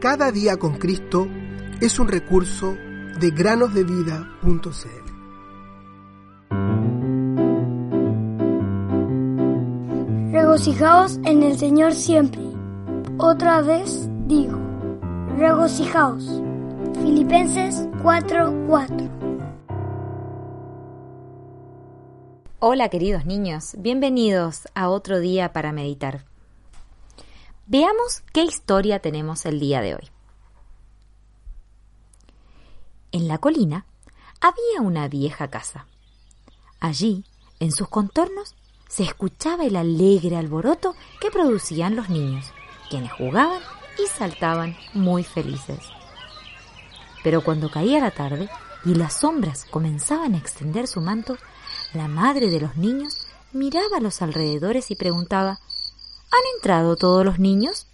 Cada día con Cristo es un recurso de granosdevida.cl. Regocijaos en el Señor siempre. Otra vez digo, regocijaos. Filipenses 4:4 Hola queridos niños, bienvenidos a otro día para meditar. Veamos qué historia tenemos el día de hoy. En la colina había una vieja casa. Allí, en sus contornos, se escuchaba el alegre alboroto que producían los niños, quienes jugaban y saltaban muy felices. Pero cuando caía la tarde y las sombras comenzaban a extender su manto, la madre de los niños miraba a los alrededores y preguntaba ¿Han entrado todos los niños?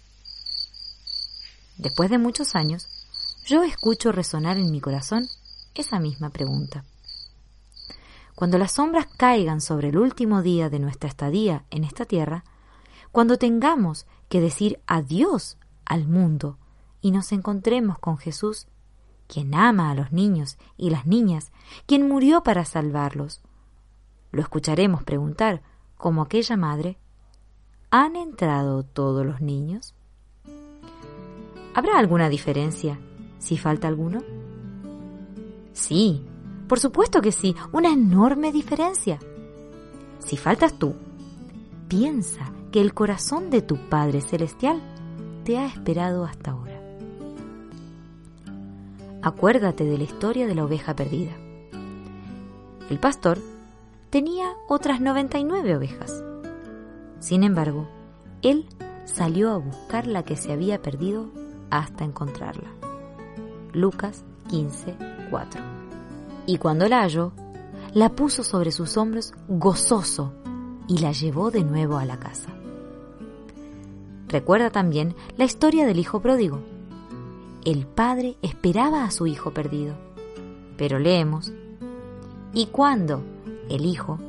Después de muchos años, yo escucho resonar en mi corazón esa misma pregunta. Cuando las sombras caigan sobre el último día de nuestra estadía en esta tierra, cuando tengamos que decir adiós al mundo y nos encontremos con Jesús, quien ama a los niños y las niñas, quien murió para salvarlos, lo escucharemos preguntar, como aquella madre, ¿Han entrado todos los niños? ¿Habrá alguna diferencia si falta alguno? Sí, por supuesto que sí, una enorme diferencia. Si faltas tú, piensa que el corazón de tu Padre Celestial te ha esperado hasta ahora. Acuérdate de la historia de la oveja perdida. El pastor tenía otras 99 ovejas sin embargo, él salió a buscar la que se había perdido hasta encontrarla. Lucas 15, 4. Y cuando la halló, la puso sobre sus hombros gozoso y la llevó de nuevo a la casa. Recuerda también la historia del hijo pródigo. El padre esperaba a su hijo perdido, pero leemos, y cuando el hijo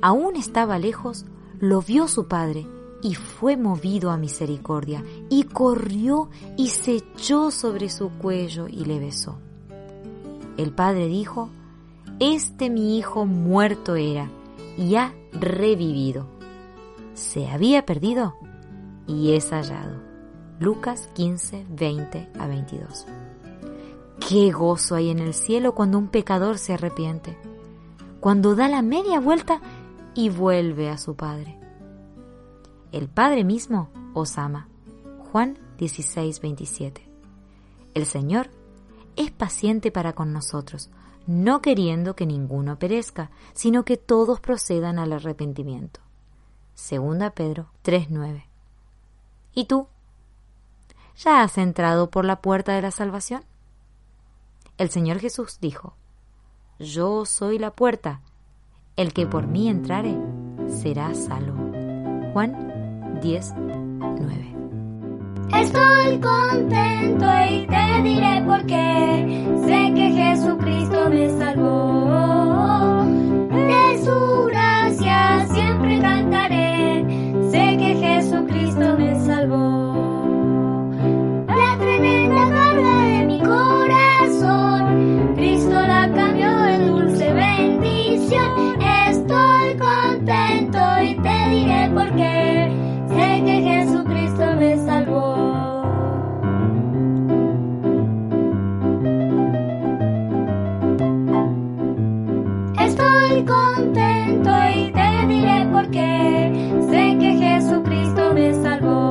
aún estaba lejos, lo vio su padre y fue movido a misericordia, y corrió y se echó sobre su cuello y le besó. El padre dijo, Este mi hijo muerto era y ha revivido. Se había perdido y es hallado. Lucas 15, 20 a 22. Qué gozo hay en el cielo cuando un pecador se arrepiente, cuando da la media vuelta y vuelve a su Padre. El Padre mismo os ama. Juan 16, 27. El Señor es paciente para con nosotros, no queriendo que ninguno perezca, sino que todos procedan al arrepentimiento. Segunda Pedro 3:9. ¿Y tú? ¿Ya has entrado por la puerta de la salvación? El Señor Jesús dijo, Yo soy la puerta, el que por mí entrare será salvo. Juan 10, 9. Estoy contento y te estoy contento y te diré por qué. Sé que Jesucristo me salvó.